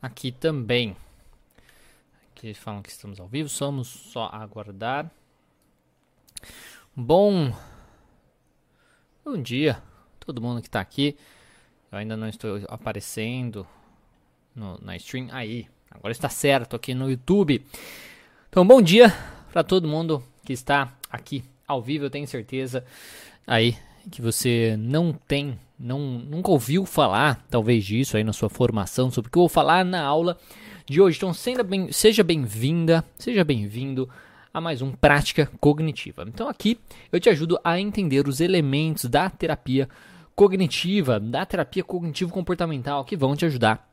aqui também. Aqui falam que estamos ao vivo, somos só aguardar. Bom, bom dia, todo mundo que está aqui. Eu ainda não estou aparecendo no, na stream. Aí, agora está certo aqui no YouTube. Então, bom dia para todo mundo que está aqui ao vivo. Eu tenho certeza aí que você não tem, não, nunca ouviu falar, talvez disso aí na sua formação, sobre o que eu vou falar na aula de hoje. Então, bem, seja bem-vinda, seja bem-vindo a mais um Prática Cognitiva. Então, aqui eu te ajudo a entender os elementos da terapia cognitiva, da terapia cognitivo-comportamental que vão te ajudar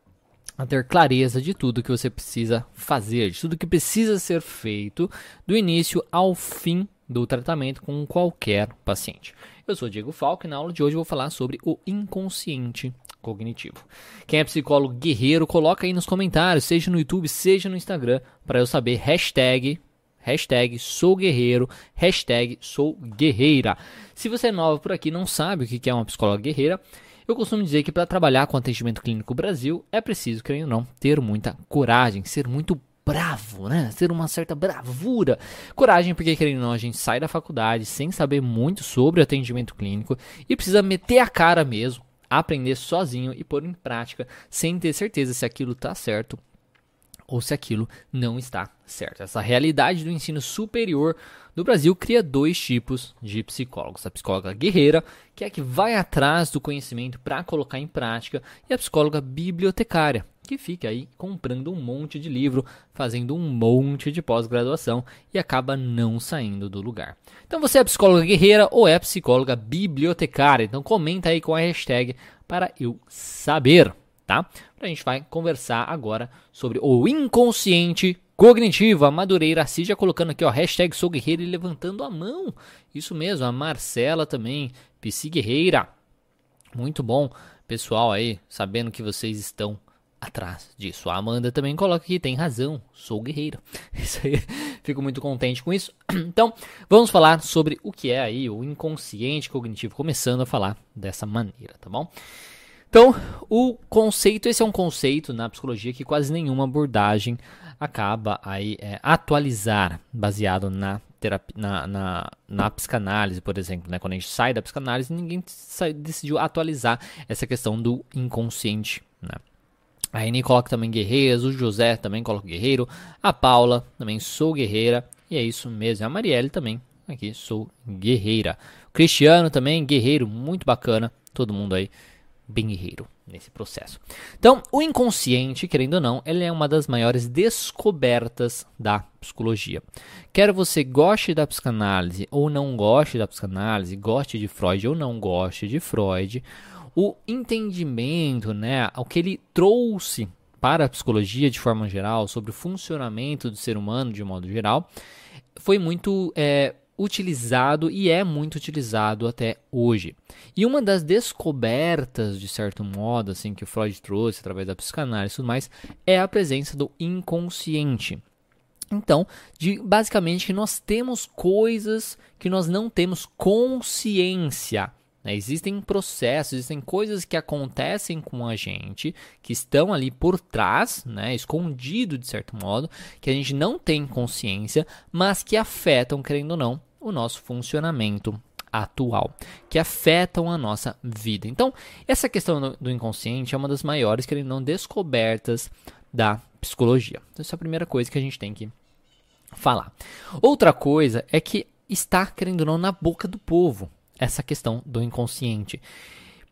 a ter clareza de tudo que você precisa fazer, de tudo que precisa ser feito do início ao fim do tratamento com qualquer paciente. Eu sou Diego Falco e na aula de hoje vou falar sobre o inconsciente cognitivo. Quem é psicólogo guerreiro, coloca aí nos comentários, seja no YouTube, seja no Instagram, para eu saber hashtag, hashtag sou guerreiro, hashtag sou guerreira. Se você é nova por aqui não sabe o que é uma psicóloga guerreira, eu costumo dizer que para trabalhar com atendimento clínico Brasil é preciso, creio ou não, ter muita coragem, ser muito bravo, né? Ter uma certa bravura. Coragem, porque querendo ou não, a gente sai da faculdade sem saber muito sobre atendimento clínico e precisa meter a cara mesmo, aprender sozinho e pôr em prática sem ter certeza se aquilo está certo ou se aquilo não está certo. Essa realidade do ensino superior do Brasil cria dois tipos de psicólogos: a psicóloga guerreira, que é a que vai atrás do conhecimento para colocar em prática, e a psicóloga bibliotecária, que fica aí comprando um monte de livro, fazendo um monte de pós-graduação e acaba não saindo do lugar. Então você é psicóloga guerreira ou é psicóloga bibliotecária? Então comenta aí com a hashtag para eu saber, tá? A gente vai conversar agora sobre o inconsciente cognitivo. A Madureira Assis já colocando aqui, ó, hashtag sou guerreira e levantando a mão. Isso mesmo, a Marcela também, psi guerreira. Muito bom, pessoal aí, sabendo que vocês estão atrás disso. A Amanda também coloca aqui, tem razão, sou guerreira. Isso aí, fico muito contente com isso. Então, vamos falar sobre o que é aí o inconsciente cognitivo, começando a falar dessa maneira, tá bom? Então, o conceito, esse é um conceito na psicologia que quase nenhuma abordagem acaba aí é, atualizar, baseado na terapia, na, na, na, psicanálise, por exemplo, né? Quando a gente sai da psicanálise, ninguém sai, decidiu atualizar essa questão do inconsciente, né? A Eni coloca também guerreiras, o José também coloca guerreiro, a Paula também sou guerreira, e é isso mesmo. A Marielle também, aqui sou guerreira. O Cristiano também, guerreiro, muito bacana, todo mundo aí bem guerreiro nesse processo. Então, o inconsciente, querendo ou não, ele é uma das maiores descobertas da psicologia. Quer você goste da psicanálise ou não goste da psicanálise, goste de Freud ou não goste de Freud, o entendimento, né, o que ele trouxe para a psicologia de forma geral, sobre o funcionamento do ser humano de modo geral, foi muito é, utilizado e é muito utilizado até hoje. E uma das descobertas, de certo modo, assim, que o Freud trouxe através da psicanálise e tudo mais, é a presença do inconsciente. Então, de, basicamente, que nós temos coisas que nós não temos consciência. Né? Existem processos, existem coisas que acontecem com a gente, que estão ali por trás, né? escondido de certo modo, que a gente não tem consciência, mas que afetam, querendo ou não, o nosso funcionamento atual, que afetam a nossa vida. Então, essa questão do inconsciente é uma das maiores, querendo não, descobertas da psicologia. Então, essa é a primeira coisa que a gente tem que falar. Outra coisa é que está, querendo ou não, na boca do povo essa questão do inconsciente.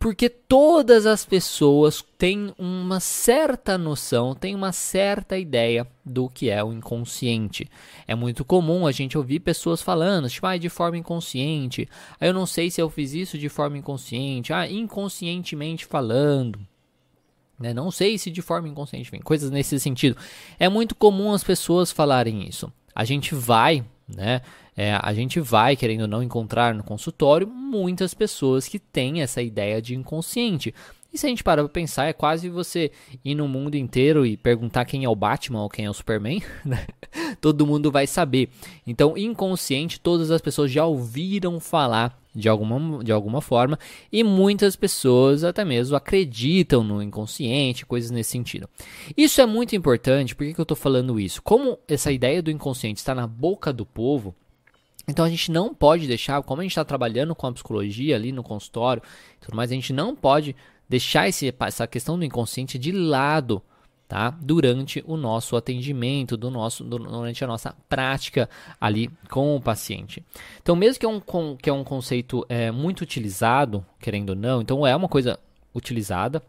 Porque todas as pessoas têm uma certa noção, têm uma certa ideia do que é o inconsciente. É muito comum a gente ouvir pessoas falando, tipo, ah, de forma inconsciente. Ah, eu não sei se eu fiz isso de forma inconsciente. Ah, inconscientemente falando. Né? Não sei se de forma inconsciente, coisas nesse sentido. É muito comum as pessoas falarem isso. A gente vai, né? É, a gente vai, querendo ou não, encontrar no consultório muitas pessoas que têm essa ideia de inconsciente. E se a gente parar para pensar, é quase você ir no mundo inteiro e perguntar quem é o Batman ou quem é o Superman, né? Todo mundo vai saber. Então, inconsciente, todas as pessoas já ouviram falar de alguma, de alguma forma, e muitas pessoas até mesmo acreditam no inconsciente, coisas nesse sentido. Isso é muito importante, por que, que eu estou falando isso? Como essa ideia do inconsciente está na boca do povo, então a gente não pode deixar, como a gente está trabalhando com a psicologia ali no consultório, tudo mais, a gente não pode deixar esse, essa questão do inconsciente de lado tá? Durante o nosso atendimento, do nosso, durante a nossa prática ali com o paciente. Então, mesmo que é um, que é um conceito é, muito utilizado, querendo ou não, então é uma coisa utilizada,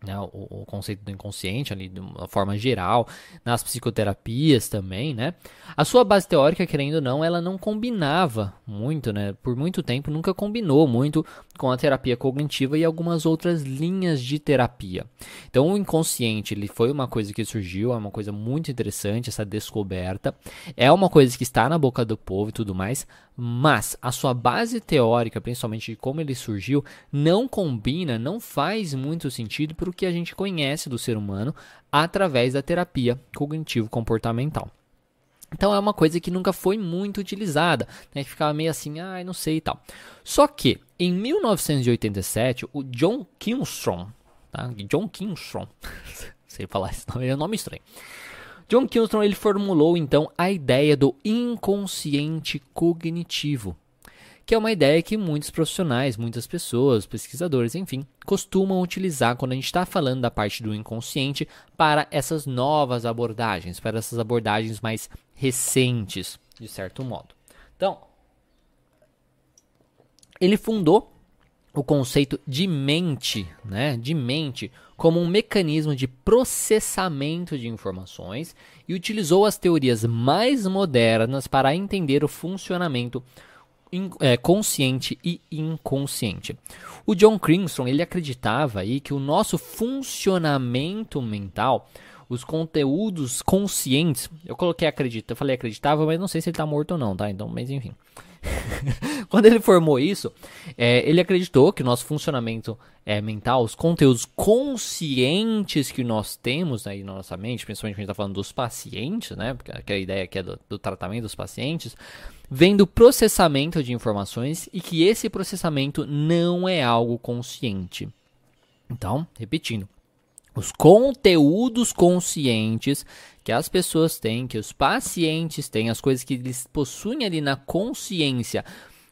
né, o, o, conceito do inconsciente ali de uma forma geral, nas psicoterapias também, né? A sua base teórica, querendo ou não, ela não combinava muito, né? Por muito tempo nunca combinou muito com a terapia cognitiva e algumas outras linhas de terapia. Então o inconsciente, ele foi uma coisa que surgiu, é uma coisa muito interessante essa descoberta. É uma coisa que está na boca do povo e tudo mais, mas a sua base teórica, principalmente de como ele surgiu, não combina, não faz muito sentido para o que a gente conhece do ser humano através da terapia cognitivo-comportamental. Então é uma coisa que nunca foi muito utilizada, né? que ficava meio assim, ah, não sei e tal. Só que em 1987, o John Kilstrom, tá? John Kilstrom, sei falar esse nome, é um nome estranho. John Kilstrom ele formulou então a ideia do inconsciente cognitivo, que é uma ideia que muitos profissionais, muitas pessoas, pesquisadores, enfim, costumam utilizar quando a gente está falando da parte do inconsciente para essas novas abordagens, para essas abordagens mais recentes, de certo modo. Então, ele fundou o conceito de mente, né, de mente, como um mecanismo de processamento de informações e utilizou as teorias mais modernas para entender o funcionamento é, consciente e inconsciente. O John Crimson ele acreditava aí que o nosso funcionamento mental, os conteúdos conscientes, eu coloquei acredita, eu falei acreditava, mas não sei se ele está morto ou não, tá? Então, mas enfim. Quando ele formou isso, é, ele acreditou que o nosso funcionamento é, mental, os conteúdos conscientes que nós temos aí na nossa mente, principalmente quando a gente está falando dos pacientes, né? Porque a ideia aqui é do, do tratamento dos pacientes, vem do processamento de informações e que esse processamento não é algo consciente. Então, repetindo, os conteúdos conscientes que as pessoas têm, que os pacientes têm, as coisas que eles possuem ali na consciência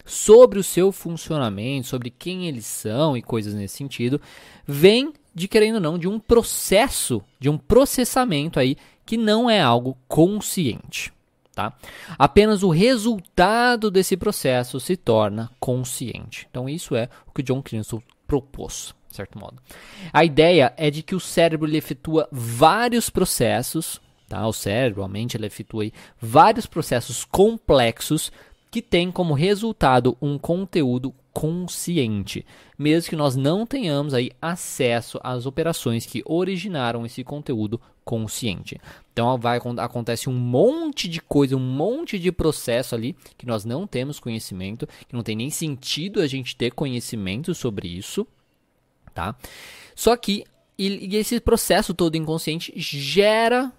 sobre o seu funcionamento, sobre quem eles são e coisas nesse sentido, vem de querendo ou não de um processo, de um processamento aí que não é algo consciente. Tá? Apenas o resultado desse processo se torna consciente. Então, isso é o que John Crimson propôs, de certo modo. A ideia é de que o cérebro ele efetua vários processos, tá? o cérebro, a mente, ele efetua vários processos complexos que têm como resultado um conteúdo consciente, mesmo que nós não tenhamos aí acesso às operações que originaram esse conteúdo consciente. Então vai acontece um monte de coisa, um monte de processo ali que nós não temos conhecimento, que não tem nem sentido a gente ter conhecimento sobre isso, tá? Só que e, esse processo todo inconsciente gera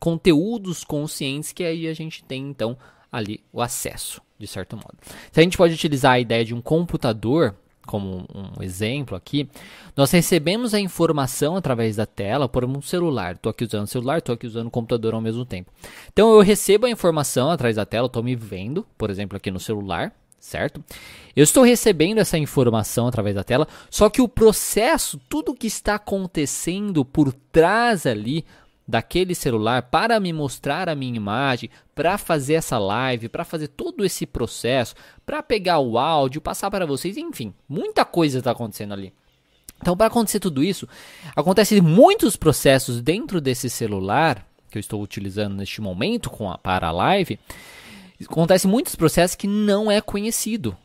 conteúdos conscientes que aí a gente tem então ali o acesso, de certo modo. Se a gente pode utilizar a ideia de um computador como um exemplo aqui, nós recebemos a informação através da tela por um celular. Estou aqui usando o celular, estou aqui usando o computador ao mesmo tempo. Então eu recebo a informação através da tela, estou me vendo, por exemplo, aqui no celular, certo? Eu estou recebendo essa informação através da tela, só que o processo, tudo que está acontecendo por trás ali, daquele celular para me mostrar a minha imagem, para fazer essa live, para fazer todo esse processo, para pegar o áudio, passar para vocês, enfim, muita coisa está acontecendo ali. Então, para acontecer tudo isso, acontece muitos processos dentro desse celular que eu estou utilizando neste momento com a, para a live. Acontece muitos processos que não é conhecido.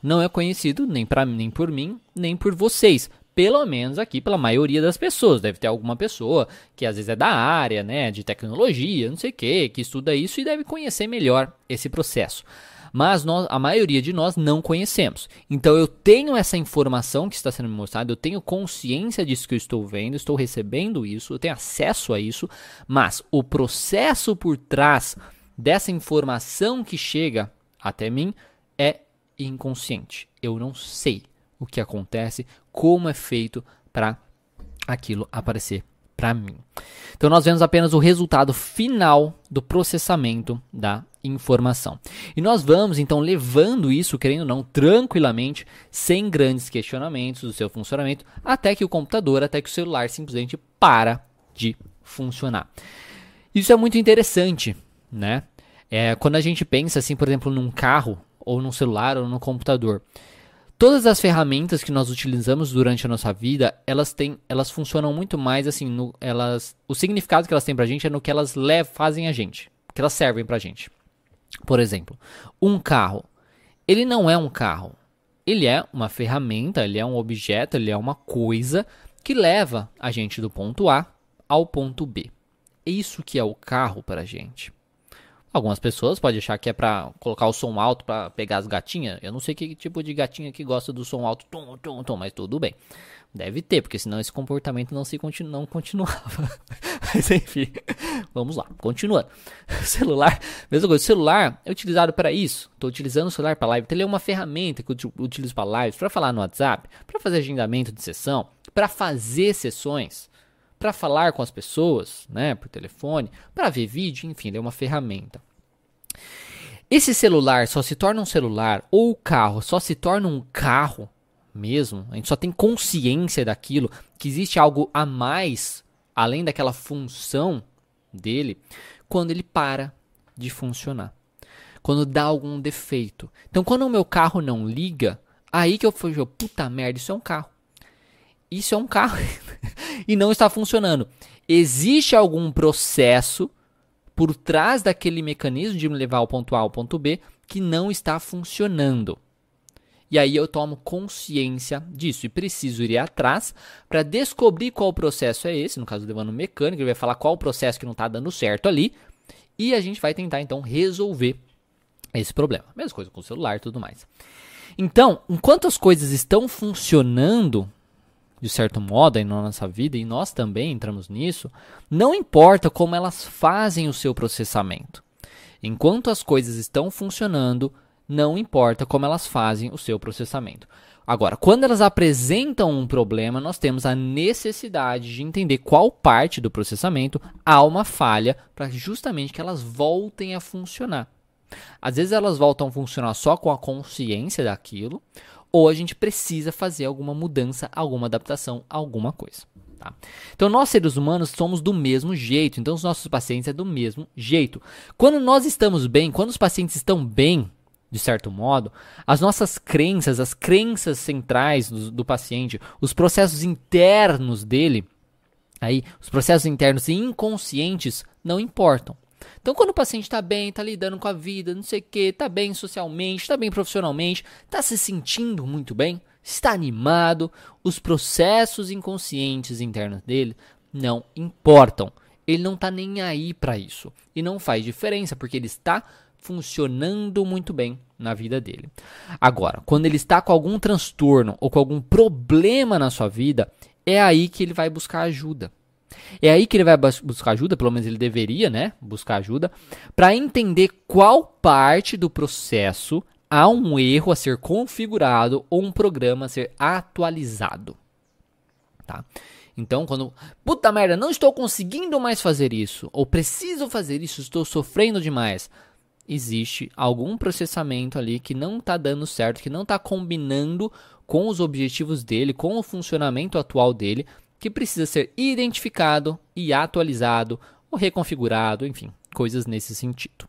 Não é conhecido nem para nem por mim, nem por vocês pelo menos aqui pela maioria das pessoas. Deve ter alguma pessoa que às vezes é da área, né, de tecnologia, não sei o que, que estuda isso e deve conhecer melhor esse processo. Mas nós, a maioria de nós não conhecemos. Então eu tenho essa informação que está sendo me mostrada, eu tenho consciência disso que eu estou vendo, estou recebendo isso, eu tenho acesso a isso, mas o processo por trás dessa informação que chega até mim é inconsciente. Eu não sei o que acontece, como é feito para aquilo aparecer para mim. Então nós vemos apenas o resultado final do processamento da informação. E nós vamos então levando isso, querendo ou não, tranquilamente, sem grandes questionamentos do seu funcionamento, até que o computador, até que o celular simplesmente para de funcionar. Isso é muito interessante, né? É, quando a gente pensa assim, por exemplo, num carro, ou num celular, ou no computador. Todas as ferramentas que nós utilizamos durante a nossa vida, elas têm, elas funcionam muito mais assim, no, elas, o significado que elas têm pra gente é no que elas levam, fazem a gente, que elas servem pra gente. Por exemplo, um carro. Ele não é um carro. Ele é uma ferramenta, ele é um objeto, ele é uma coisa que leva a gente do ponto A ao ponto B. É isso que é o carro para a gente. Algumas pessoas podem achar que é para colocar o som alto para pegar as gatinhas. Eu não sei que tipo de gatinha que gosta do som alto, tom, tom, tom, mas tudo bem. Deve ter, porque senão esse comportamento não se continu não continuava. mas enfim, vamos lá, continuando. Celular, mesma coisa, celular é utilizado para isso. Estou utilizando o celular para live. Ele é uma ferramenta que eu utilizo para lives, para falar no WhatsApp, para fazer agendamento de sessão, para fazer sessões para falar com as pessoas, né, por telefone, para ver vídeo, enfim, ele é uma ferramenta. Esse celular só se torna um celular ou o carro só se torna um carro mesmo. A gente só tem consciência daquilo, que existe algo a mais além daquela função dele quando ele para de funcionar. Quando dá algum defeito. Então, quando o meu carro não liga, aí que eu fui, puta merda, isso é um carro. Isso é um carro e não está funcionando. Existe algum processo por trás daquele mecanismo de me levar ao ponto A ao ponto B que não está funcionando. E aí eu tomo consciência disso e preciso ir atrás para descobrir qual processo é esse, no caso levando um mecânico, ele vai falar qual o processo que não está dando certo ali, e a gente vai tentar então resolver esse problema. Mesma coisa com o celular e tudo mais. Então, enquanto as coisas estão funcionando, de certo modo, aí na nossa vida, e nós também entramos nisso, não importa como elas fazem o seu processamento. Enquanto as coisas estão funcionando, não importa como elas fazem o seu processamento. Agora, quando elas apresentam um problema, nós temos a necessidade de entender qual parte do processamento há uma falha para justamente que elas voltem a funcionar. Às vezes elas voltam a funcionar só com a consciência daquilo, ou a gente precisa fazer alguma mudança, alguma adaptação, alguma coisa. Tá? Então, nós seres humanos somos do mesmo jeito, então os nossos pacientes é do mesmo jeito. Quando nós estamos bem, quando os pacientes estão bem, de certo modo, as nossas crenças, as crenças centrais do, do paciente, os processos internos dele, aí, os processos internos inconscientes não importam. Então, quando o paciente está bem, está lidando com a vida, não sei o que, está bem socialmente, está bem profissionalmente, está se sentindo muito bem, está animado, os processos inconscientes internos dele não importam. Ele não está nem aí para isso. E não faz diferença, porque ele está funcionando muito bem na vida dele. Agora, quando ele está com algum transtorno ou com algum problema na sua vida, é aí que ele vai buscar ajuda. É aí que ele vai buscar ajuda, pelo menos ele deveria, né? Buscar ajuda, para entender qual parte do processo há um erro a ser configurado ou um programa a ser atualizado. Tá? Então, quando. Puta merda, não estou conseguindo mais fazer isso. Ou preciso fazer isso, estou sofrendo demais. Existe algum processamento ali que não está dando certo, que não está combinando com os objetivos dele, com o funcionamento atual dele que precisa ser identificado e atualizado ou reconfigurado, enfim, coisas nesse sentido.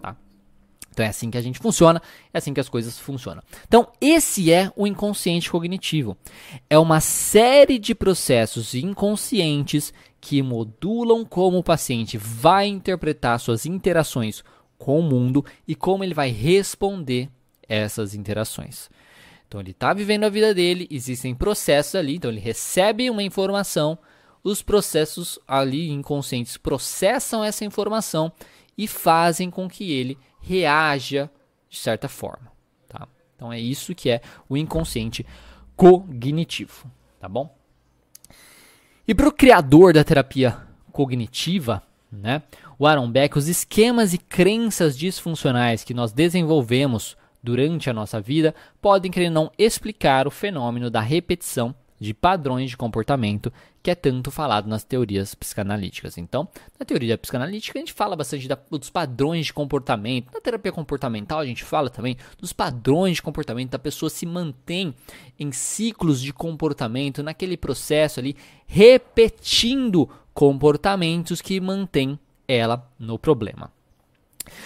Tá? Então é assim que a gente funciona, é assim que as coisas funcionam. Então, esse é o inconsciente cognitivo. É uma série de processos inconscientes que modulam como o paciente vai interpretar suas interações com o mundo e como ele vai responder essas interações. Então ele está vivendo a vida dele, existem processos ali, então ele recebe uma informação, os processos ali inconscientes processam essa informação e fazem com que ele reaja de certa forma. Tá? Então é isso que é o inconsciente cognitivo, tá bom? E para o criador da terapia cognitiva, né, o Aaron Beck, os esquemas e crenças disfuncionais que nós desenvolvemos durante a nossa vida podem querer não explicar o fenômeno da repetição de padrões de comportamento que é tanto falado nas teorias psicanalíticas. Então, na teoria psicanalítica, a gente fala bastante da, dos padrões de comportamento. Na terapia comportamental, a gente fala também dos padrões de comportamento. Da pessoa se mantém em ciclos de comportamento, naquele processo ali, repetindo comportamentos que mantêm ela no problema.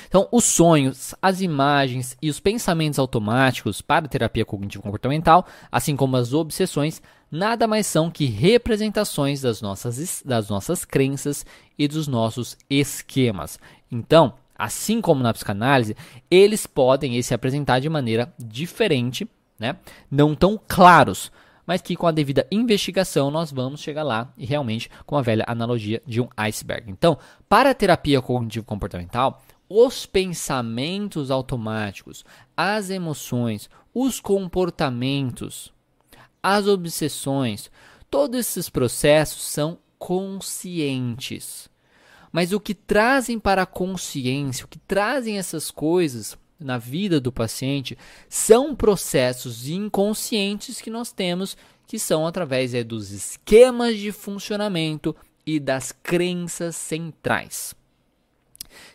Então, os sonhos, as imagens e os pensamentos automáticos para a terapia cognitivo comportamental, assim como as obsessões, nada mais são que representações das nossas, das nossas crenças e dos nossos esquemas. Então, assim como na psicanálise, eles podem se apresentar de maneira diferente, né? não tão claros, mas que com a devida investigação nós vamos chegar lá e realmente com a velha analogia de um iceberg. Então, para a terapia cognitivo comportamental, os pensamentos automáticos, as emoções, os comportamentos, as obsessões, todos esses processos são conscientes. Mas o que trazem para a consciência, o que trazem essas coisas na vida do paciente, são processos inconscientes que nós temos, que são através é, dos esquemas de funcionamento e das crenças centrais.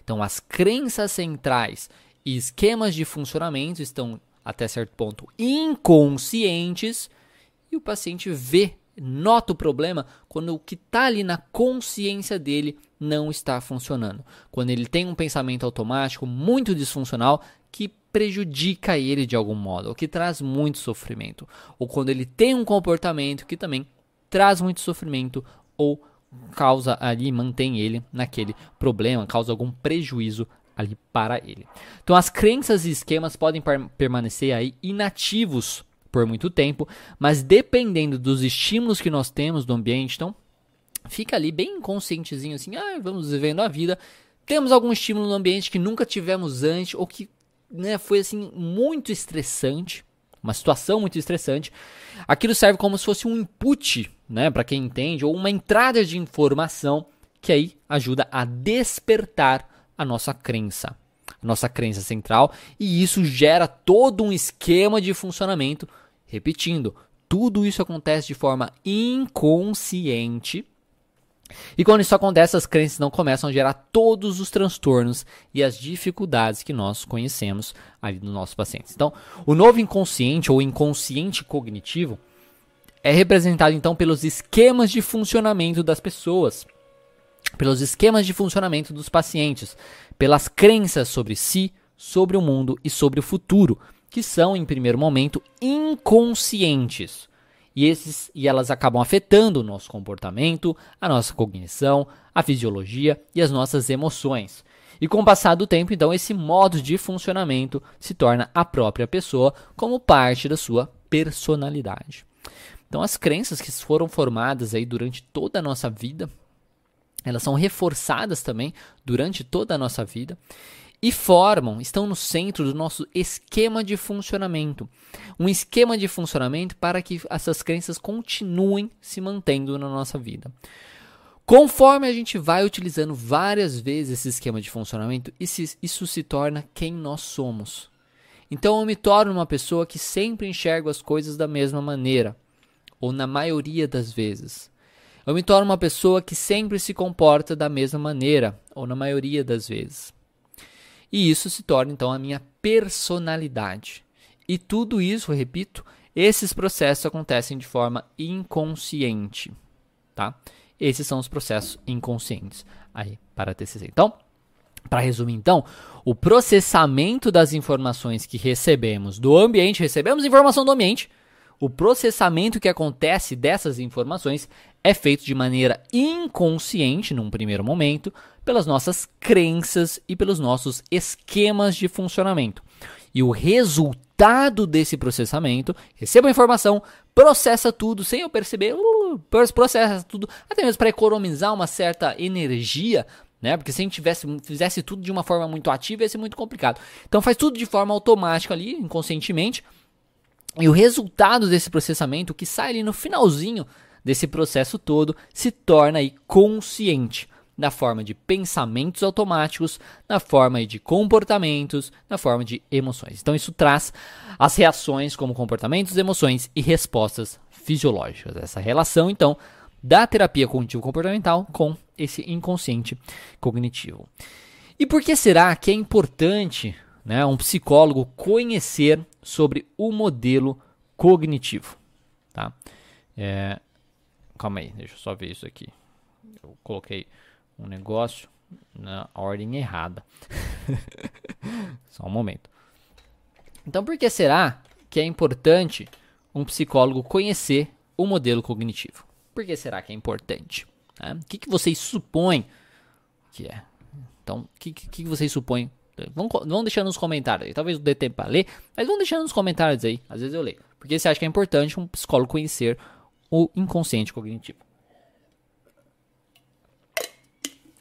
Então, as crenças centrais e esquemas de funcionamento estão, até certo ponto, inconscientes e o paciente vê, nota o problema quando o que está ali na consciência dele não está funcionando. Quando ele tem um pensamento automático muito disfuncional que prejudica ele de algum modo, ou que traz muito sofrimento, ou quando ele tem um comportamento que também traz muito sofrimento ou causa ali, mantém ele naquele problema, causa algum prejuízo ali para ele. Então as crenças e esquemas podem permanecer aí inativos por muito tempo, mas dependendo dos estímulos que nós temos do ambiente, então fica ali bem inconscientezinho assim, ah, vamos vivendo a vida, temos algum estímulo no ambiente que nunca tivemos antes ou que né, foi assim muito estressante, uma situação muito estressante. Aquilo serve como se fosse um input né, para quem entende, ou uma entrada de informação que aí ajuda a despertar a nossa crença, a nossa crença central, e isso gera todo um esquema de funcionamento. Repetindo, tudo isso acontece de forma inconsciente. E quando isso acontece, as crenças não começam a gerar todos os transtornos e as dificuldades que nós conhecemos ali nos nossos pacientes. Então, o novo inconsciente ou inconsciente cognitivo é representado então pelos esquemas de funcionamento das pessoas, pelos esquemas de funcionamento dos pacientes, pelas crenças sobre si, sobre o mundo e sobre o futuro, que são em primeiro momento inconscientes. E, esses, e elas acabam afetando o nosso comportamento, a nossa cognição, a fisiologia e as nossas emoções. E com o passar do tempo, então, esse modo de funcionamento se torna a própria pessoa como parte da sua personalidade. Então, as crenças que foram formadas aí durante toda a nossa vida, elas são reforçadas também durante toda a nossa vida e formam, estão no centro do nosso esquema de funcionamento. Um esquema de funcionamento para que essas crenças continuem se mantendo na nossa vida. Conforme a gente vai utilizando várias vezes esse esquema de funcionamento, isso se torna quem nós somos. Então eu me torno uma pessoa que sempre enxerga as coisas da mesma maneira ou na maioria das vezes. Eu me torno uma pessoa que sempre se comporta da mesma maneira, ou na maioria das vezes. E isso se torna então a minha personalidade. E tudo isso, repito, esses processos acontecem de forma inconsciente, tá? Esses são os processos inconscientes aí para a TCC. Então, para resumir então, o processamento das informações que recebemos do ambiente, recebemos informação do ambiente, o processamento que acontece dessas informações é feito de maneira inconsciente, num primeiro momento, pelas nossas crenças e pelos nossos esquemas de funcionamento. E o resultado desse processamento, receba a informação, processa tudo sem eu perceber, uh, processa tudo, até mesmo para economizar uma certa energia né? Porque se a gente tivesse, fizesse tudo de uma forma muito ativa, ia ser muito complicado. Então faz tudo de forma automática ali, inconscientemente, e o resultado desse processamento, que sai ali no finalzinho desse processo todo, se torna aí consciente. na forma de pensamentos automáticos, na forma de comportamentos, na forma de emoções. Então isso traz as reações como comportamentos, emoções e respostas fisiológicas. Essa relação, então, da terapia cognitivo comportamental com esse inconsciente cognitivo. E por que será que é importante né, um psicólogo conhecer sobre o modelo cognitivo? Tá? É, calma aí, deixa eu só ver isso aqui. Eu coloquei um negócio na ordem errada. só um momento. Então, por que será que é importante um psicólogo conhecer o modelo cognitivo? Por que será que é importante? Né? O que, que vocês supõem que é? Então, o que, que, vocês supõem? Vão, vão deixando nos comentários aí. Talvez não dê tempo para ler, mas vão deixando nos comentários aí. Às vezes eu leio. Porque você acha que é importante um psicólogo conhecer o inconsciente cognitivo.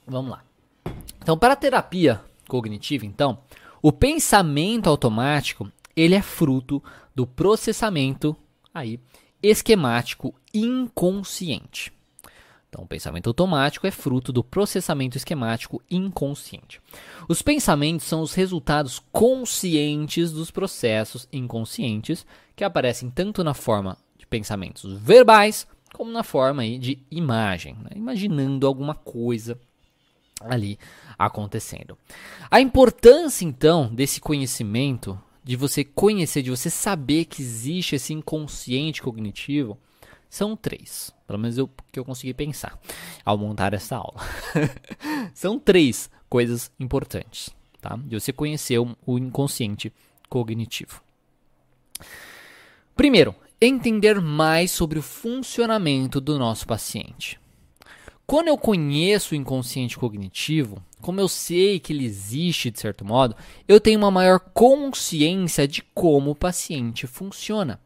Vamos lá. Então, para a terapia cognitiva, então, o pensamento automático, ele é fruto do processamento aí esquemático inconsciente. Então, o pensamento automático é fruto do processamento esquemático inconsciente. Os pensamentos são os resultados conscientes dos processos inconscientes que aparecem tanto na forma de pensamentos verbais como na forma aí de imagem, né? imaginando alguma coisa ali acontecendo. A importância então desse conhecimento, de você conhecer, de você saber que existe esse inconsciente cognitivo, são três. Pelo menos eu que eu consegui pensar ao montar essa aula. São três coisas importantes, tá? De você conhecer o inconsciente cognitivo. Primeiro, entender mais sobre o funcionamento do nosso paciente. Quando eu conheço o inconsciente cognitivo, como eu sei que ele existe de certo modo, eu tenho uma maior consciência de como o paciente funciona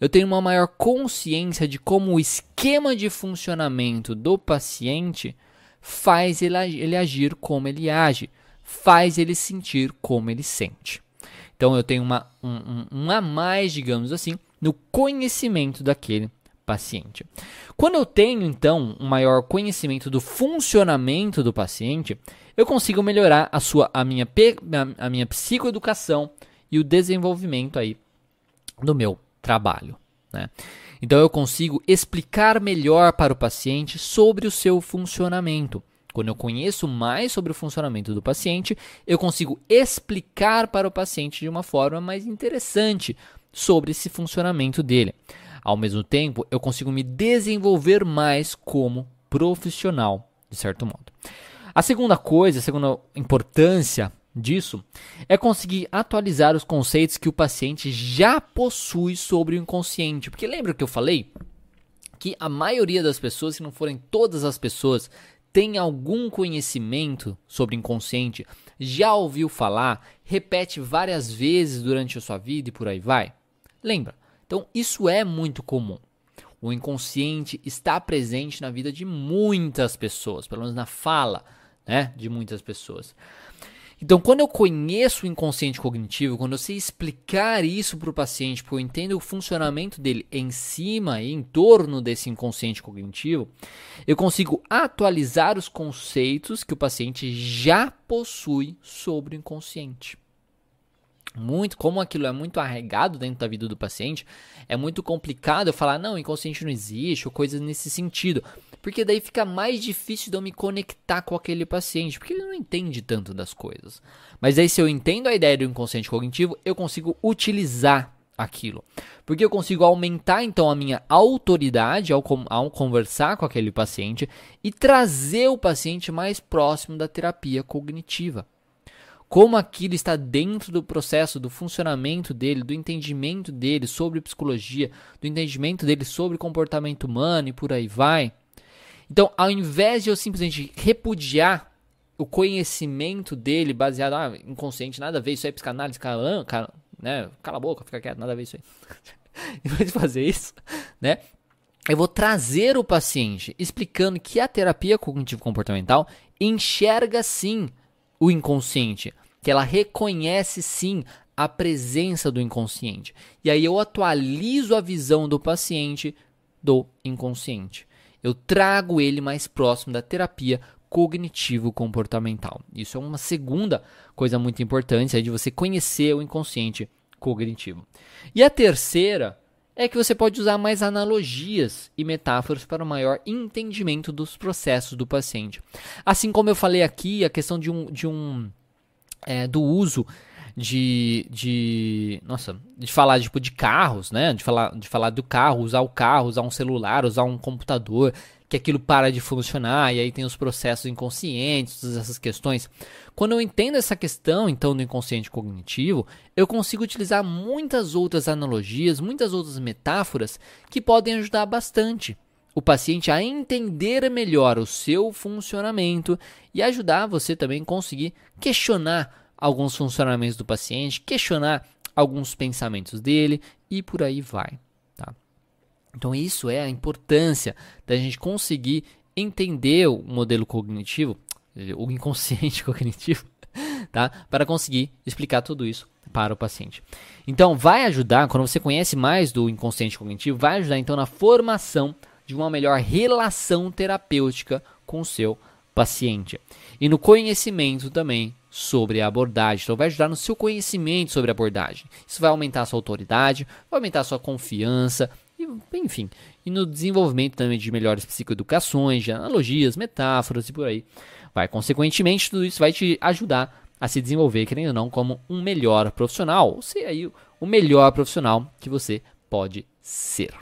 eu tenho uma maior consciência de como o esquema de funcionamento do paciente faz ele, agir como ele age, faz ele sentir como ele sente. Então eu tenho uma, um, um, um a mais, digamos assim, no conhecimento daquele paciente. Quando eu tenho então um maior conhecimento do funcionamento do paciente, eu consigo melhorar a sua a minha a minha psicoeducação e o desenvolvimento aí do meu trabalho. Né? Então eu consigo explicar melhor para o paciente sobre o seu funcionamento. Quando eu conheço mais sobre o funcionamento do paciente, eu consigo explicar para o paciente de uma forma mais interessante sobre esse funcionamento dele. Ao mesmo tempo, eu consigo me desenvolver mais como profissional, de certo modo. A segunda coisa, a segunda importância disso é conseguir atualizar os conceitos que o paciente já possui sobre o inconsciente. Porque lembra que eu falei que a maioria das pessoas, se não forem todas as pessoas, tem algum conhecimento sobre inconsciente, já ouviu falar, repete várias vezes durante a sua vida e por aí vai? Lembra? Então, isso é muito comum. O inconsciente está presente na vida de muitas pessoas, pelo menos na fala né, de muitas pessoas. Então, quando eu conheço o inconsciente cognitivo, quando eu sei explicar isso para o paciente, porque eu entendo o funcionamento dele em cima e em torno desse inconsciente cognitivo, eu consigo atualizar os conceitos que o paciente já possui sobre o inconsciente muito, como aquilo é muito arregado dentro da vida do paciente, é muito complicado eu falar, não, inconsciente não existe, ou coisas nesse sentido. Porque daí fica mais difícil de eu me conectar com aquele paciente, porque ele não entende tanto das coisas. Mas aí, se eu entendo a ideia do inconsciente cognitivo, eu consigo utilizar aquilo. Porque eu consigo aumentar então a minha autoridade ao, ao conversar com aquele paciente e trazer o paciente mais próximo da terapia cognitiva como aquilo está dentro do processo do funcionamento dele, do entendimento dele sobre psicologia, do entendimento dele sobre comportamento humano e por aí vai. Então, ao invés de eu simplesmente repudiar o conhecimento dele baseado ah, inconsciente, nada a ver, isso aí é psicanálise, cala, cala, né? cala a boca, fica quieto, nada a ver isso aí. em vez de fazer isso, né? Eu vou trazer o paciente explicando que a terapia cognitivo comportamental enxerga sim o inconsciente, que ela reconhece sim a presença do inconsciente. E aí eu atualizo a visão do paciente do inconsciente. Eu trago ele mais próximo da terapia cognitivo comportamental. Isso é uma segunda coisa muito importante é de você conhecer o inconsciente cognitivo. E a terceira é que você pode usar mais analogias e metáforas para o maior entendimento dos processos do paciente. Assim como eu falei aqui, a questão de um, de um é, do uso de, de nossa de falar tipo de carros né? De falar de falar do carro usar o carro usar um celular usar um computador que aquilo para de funcionar e aí tem os processos inconscientes essas questões. Quando eu entendo essa questão então do inconsciente cognitivo eu consigo utilizar muitas outras analogias muitas outras metáforas que podem ajudar bastante o paciente a entender melhor o seu funcionamento e ajudar você também a conseguir questionar alguns funcionamentos do paciente, questionar alguns pensamentos dele e por aí vai. Tá? Então, isso é a importância da gente conseguir entender o modelo cognitivo, o inconsciente cognitivo, tá? para conseguir explicar tudo isso para o paciente. Então, vai ajudar, quando você conhece mais do inconsciente cognitivo, vai ajudar então na formação de uma melhor relação terapêutica com o seu paciente. E no conhecimento também sobre a abordagem. Então vai ajudar no seu conhecimento sobre a abordagem. Isso vai aumentar a sua autoridade, vai aumentar a sua confiança, e, enfim, e no desenvolvimento também de melhores psicoeducações, de analogias, metáforas e por aí. Vai, consequentemente, tudo isso vai te ajudar a se desenvolver, querendo ou não, como um melhor profissional, ou ser aí o melhor profissional que você pode ser.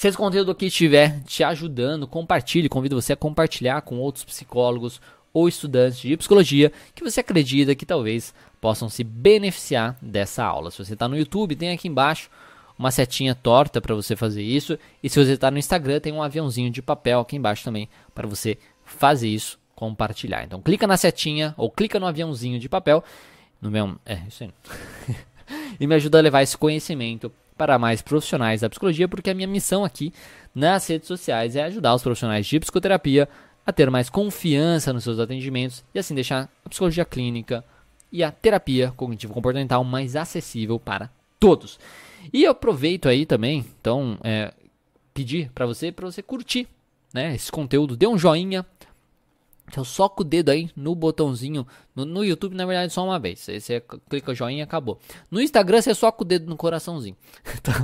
Se esse conteúdo aqui estiver te ajudando, compartilhe, convido você a compartilhar com outros psicólogos, ou estudantes de psicologia que você acredita que talvez possam se beneficiar dessa aula. Se você está no YouTube, tem aqui embaixo uma setinha torta para você fazer isso. E se você está no Instagram, tem um aviãozinho de papel aqui embaixo também para você fazer isso, compartilhar. Então clica na setinha ou clica no aviãozinho de papel. No meu, é isso aí. e me ajuda a levar esse conhecimento para mais profissionais da psicologia, porque a minha missão aqui nas redes sociais é ajudar os profissionais de psicoterapia a ter mais confiança nos seus atendimentos e assim deixar a psicologia clínica e a terapia cognitivo-comportamental mais acessível para todos. E eu aproveito aí também, então, é, pedir para você, para você curtir né, esse conteúdo, dê um joinha, então soca o dedo aí no botãozinho. No, no, YouTube, na verdade, só uma vez. Você, você clica joinha e acabou. No Instagram, você soca o dedo no coraçãozinho. Então,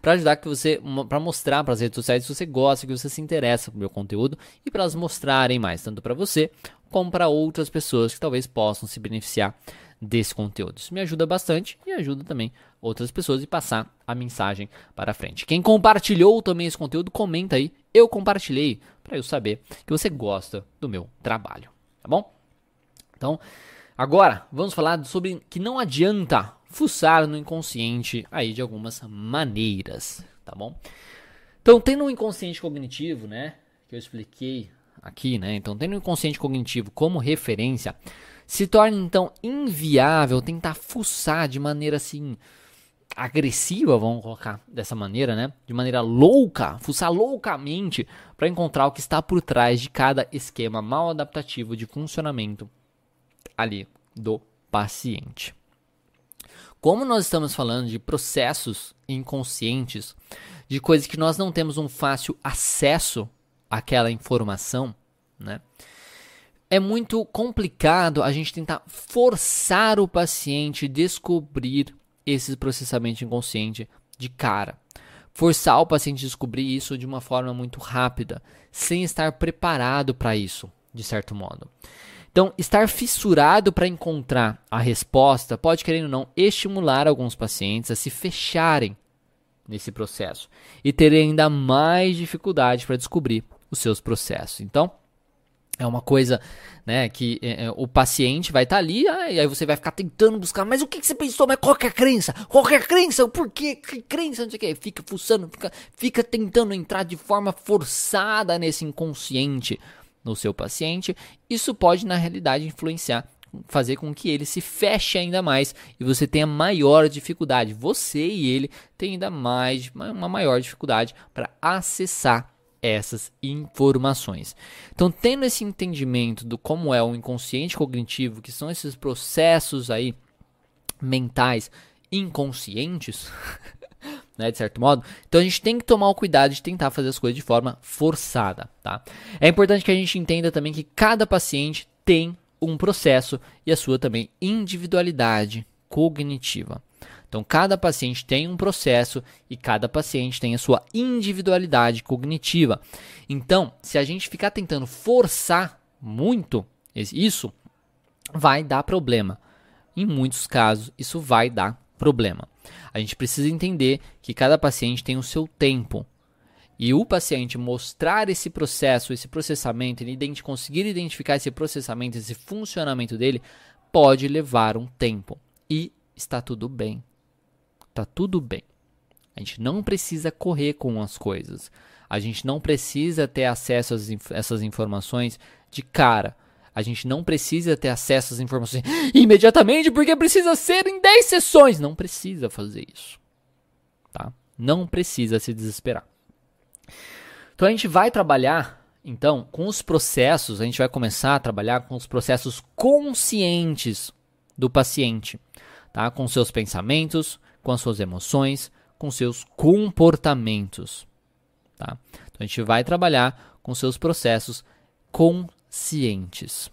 para ajudar que você. para mostrar para as redes sociais se você gosta, que você se interessa pelo meu conteúdo. E para elas mostrarem mais, tanto para você como para outras pessoas que talvez possam se beneficiar desse conteúdo. Isso me ajuda bastante e ajuda também outras pessoas e passar a mensagem para frente. Quem compartilhou também esse conteúdo, comenta aí. Eu compartilhei para eu saber que você gosta do meu trabalho, tá bom? Então, agora vamos falar sobre que não adianta fuçar no inconsciente aí de algumas maneiras, tá bom? Então, tendo um inconsciente cognitivo, né, que eu expliquei aqui, né? Então, tendo um inconsciente cognitivo como referência, se torna então inviável tentar fuçar de maneira assim agressiva, vamos colocar dessa maneira, né? De maneira louca, fuçar loucamente para encontrar o que está por trás de cada esquema mal adaptativo de funcionamento ali do paciente. Como nós estamos falando de processos inconscientes, de coisas que nós não temos um fácil acesso àquela informação, né? é muito complicado a gente tentar forçar o paciente descobrir esse processamento inconsciente de cara. Forçar o paciente a descobrir isso de uma forma muito rápida, sem estar preparado para isso, de certo modo. Então, estar fissurado para encontrar a resposta pode, querendo ou não, estimular alguns pacientes a se fecharem nesse processo e terem ainda mais dificuldade para descobrir os seus processos. Então, é uma coisa, né, que é, é, o paciente vai estar tá ali, ah, e aí você vai ficar tentando buscar, mas o que, que você pensou? Mas qual é a crença? Qual é a crença? Por quê? Que crença? Não sei o que. Fica fuçando, fica, fica tentando entrar de forma forçada nesse inconsciente no seu paciente. Isso pode, na realidade, influenciar, fazer com que ele se feche ainda mais e você tenha maior dificuldade. Você e ele têm ainda mais, uma maior dificuldade para acessar essas informações. Então, tendo esse entendimento do como é o inconsciente cognitivo, que são esses processos aí mentais inconscientes, né, de certo modo. Então a gente tem que tomar o cuidado de tentar fazer as coisas de forma forçada, tá? É importante que a gente entenda também que cada paciente tem um processo e a sua também individualidade cognitiva. Então, cada paciente tem um processo e cada paciente tem a sua individualidade cognitiva. Então, se a gente ficar tentando forçar muito isso, vai dar problema. Em muitos casos, isso vai dar problema. A gente precisa entender que cada paciente tem o seu tempo. E o paciente mostrar esse processo, esse processamento, ele conseguir identificar esse processamento, esse funcionamento dele, pode levar um tempo. E está tudo bem tá tudo bem. A gente não precisa correr com as coisas. A gente não precisa ter acesso a essas informações de cara. A gente não precisa ter acesso às informações imediatamente porque precisa ser em 10 sessões. Não precisa fazer isso. Tá? Não precisa se desesperar. Então a gente vai trabalhar então com os processos, a gente vai começar a trabalhar com os processos conscientes do paciente, tá? Com seus pensamentos, com as suas emoções, com seus comportamentos. Tá? Então a gente vai trabalhar com seus processos conscientes.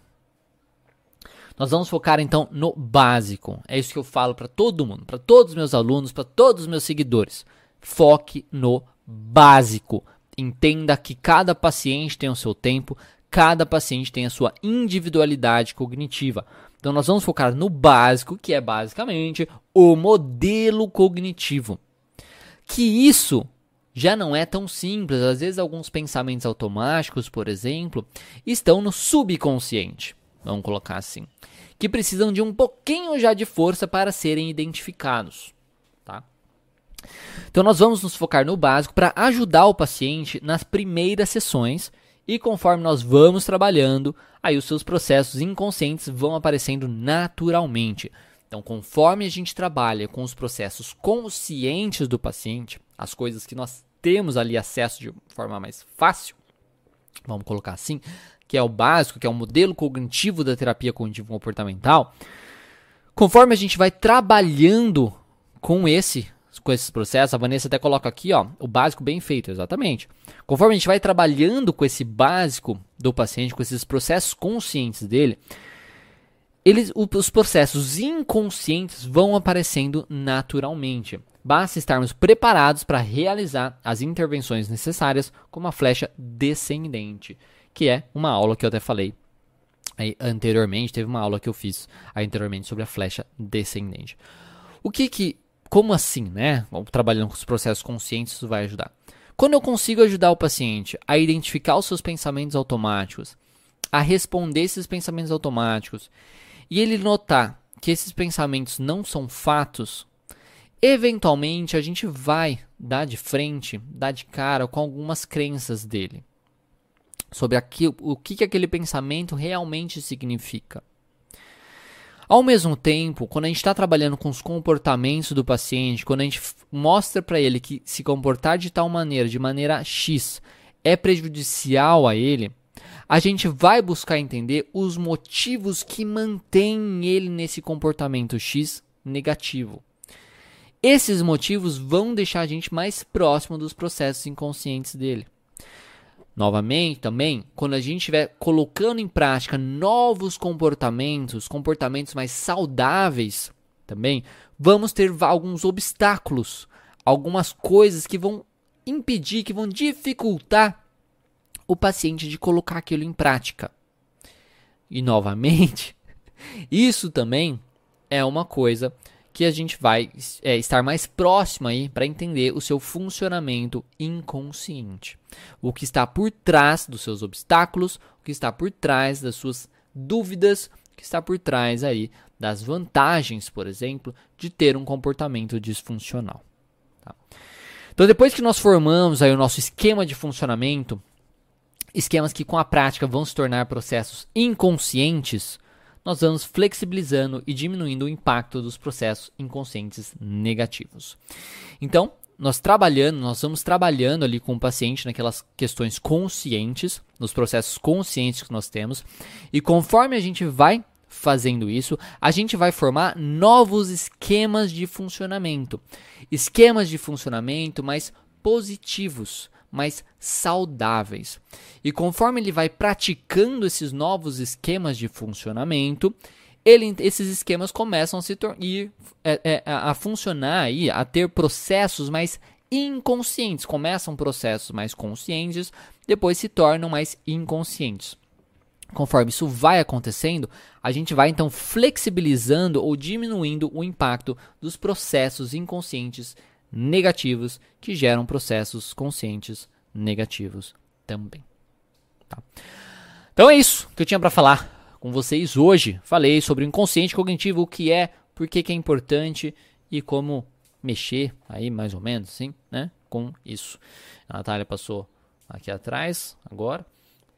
Nós vamos focar então no básico. É isso que eu falo para todo mundo, para todos os meus alunos, para todos os meus seguidores. Foque no básico. Entenda que cada paciente tem o seu tempo, cada paciente tem a sua individualidade cognitiva. Então nós vamos focar no básico, que é basicamente o modelo cognitivo. Que isso já não é tão simples. Às vezes alguns pensamentos automáticos, por exemplo, estão no subconsciente. Vamos colocar assim, que precisam de um pouquinho já de força para serem identificados, tá? Então nós vamos nos focar no básico para ajudar o paciente nas primeiras sessões e conforme nós vamos trabalhando, aí os seus processos inconscientes vão aparecendo naturalmente. Então, conforme a gente trabalha com os processos conscientes do paciente, as coisas que nós temos ali acesso de forma mais fácil, vamos colocar assim, que é o básico, que é o modelo cognitivo da terapia cognitivo comportamental, conforme a gente vai trabalhando com esse com esses processos, a Vanessa até coloca aqui, ó, o básico bem feito, exatamente. Conforme a gente vai trabalhando com esse básico do paciente, com esses processos conscientes dele, eles, os processos inconscientes vão aparecendo naturalmente. Basta estarmos preparados para realizar as intervenções necessárias com uma flecha descendente, que é uma aula que eu até falei aí, anteriormente, teve uma aula que eu fiz anteriormente sobre a flecha descendente. O que que como assim, né? Trabalhando com os processos conscientes, isso vai ajudar. Quando eu consigo ajudar o paciente a identificar os seus pensamentos automáticos, a responder esses pensamentos automáticos, e ele notar que esses pensamentos não são fatos, eventualmente a gente vai dar de frente, dar de cara com algumas crenças dele sobre aquilo, o que, que aquele pensamento realmente significa. Ao mesmo tempo, quando a gente está trabalhando com os comportamentos do paciente, quando a gente mostra para ele que se comportar de tal maneira, de maneira X, é prejudicial a ele, a gente vai buscar entender os motivos que mantêm ele nesse comportamento X negativo. Esses motivos vão deixar a gente mais próximo dos processos inconscientes dele. Novamente, também, quando a gente estiver colocando em prática novos comportamentos, comportamentos mais saudáveis, também, vamos ter alguns obstáculos, algumas coisas que vão impedir, que vão dificultar o paciente de colocar aquilo em prática. E novamente, isso também é uma coisa que a gente vai é, estar mais próximo aí para entender o seu funcionamento inconsciente. O que está por trás dos seus obstáculos, o que está por trás das suas dúvidas, o que está por trás aí das vantagens, por exemplo, de ter um comportamento disfuncional. Tá? Então, depois que nós formamos aí o nosso esquema de funcionamento, esquemas que com a prática vão se tornar processos inconscientes, nós vamos flexibilizando e diminuindo o impacto dos processos inconscientes negativos. Então, nós trabalhando, nós vamos trabalhando ali com o paciente naquelas questões conscientes, nos processos conscientes que nós temos, e conforme a gente vai fazendo isso, a gente vai formar novos esquemas de funcionamento. Esquemas de funcionamento mais positivos, mais saudáveis. E conforme ele vai praticando esses novos esquemas de funcionamento, ele, esses esquemas começam a se ir, é, é, a funcionar e a ter processos mais inconscientes. Começam processos mais conscientes, depois se tornam mais inconscientes. Conforme isso vai acontecendo, a gente vai então flexibilizando ou diminuindo o impacto dos processos inconscientes negativos que geram processos conscientes negativos também. Tá? Então é isso que eu tinha para falar com vocês hoje. Falei sobre o inconsciente cognitivo, o que é, por que, é importante e como mexer aí mais ou menos, sim, né, com isso. A Natália passou aqui atrás agora,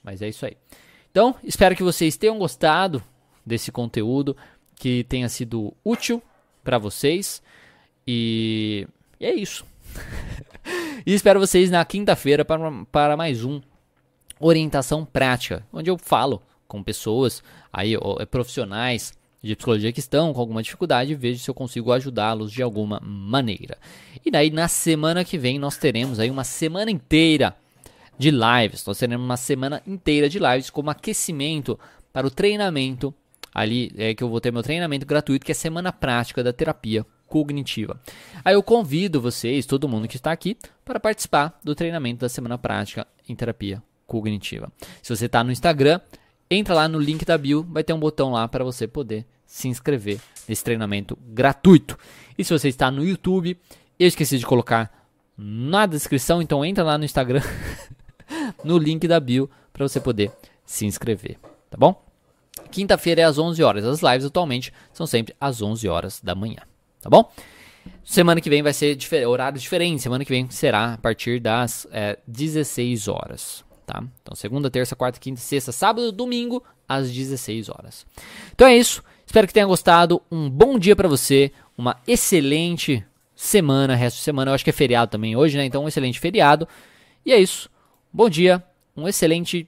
mas é isso aí. Então, espero que vocês tenham gostado desse conteúdo, que tenha sido útil para vocês e, e é isso. e espero vocês na quinta-feira para, para mais um orientação prática, onde eu falo com pessoas aí profissionais de psicologia que estão com alguma dificuldade e vejo se eu consigo ajudá-los de alguma maneira. E daí na semana que vem nós teremos aí uma semana inteira de lives. Nós teremos uma semana inteira de lives como aquecimento para o treinamento ali é que eu vou ter meu treinamento gratuito que é semana prática da terapia cognitiva. Aí eu convido vocês, todo mundo que está aqui, para participar do treinamento da semana prática em terapia cognitiva. Se você está no Instagram, entra lá no link da bio, vai ter um botão lá para você poder se inscrever nesse treinamento gratuito. E se você está no YouTube, eu esqueci de colocar na descrição, então entra lá no Instagram, no link da bio, para você poder se inscrever, tá bom? Quinta-feira é às 11 horas. As lives atualmente são sempre às 11 horas da manhã, tá bom? Semana que vem vai ser difer horário diferente. Semana que vem será a partir das é, 16 horas tá? Então, segunda, terça, quarta, quinta, sexta, sábado, domingo, às 16 horas. Então é isso. Espero que tenha gostado. Um bom dia para você, uma excelente semana, resto de semana. Eu acho que é feriado também hoje, né? Então, um excelente feriado. E é isso. Bom dia, um excelente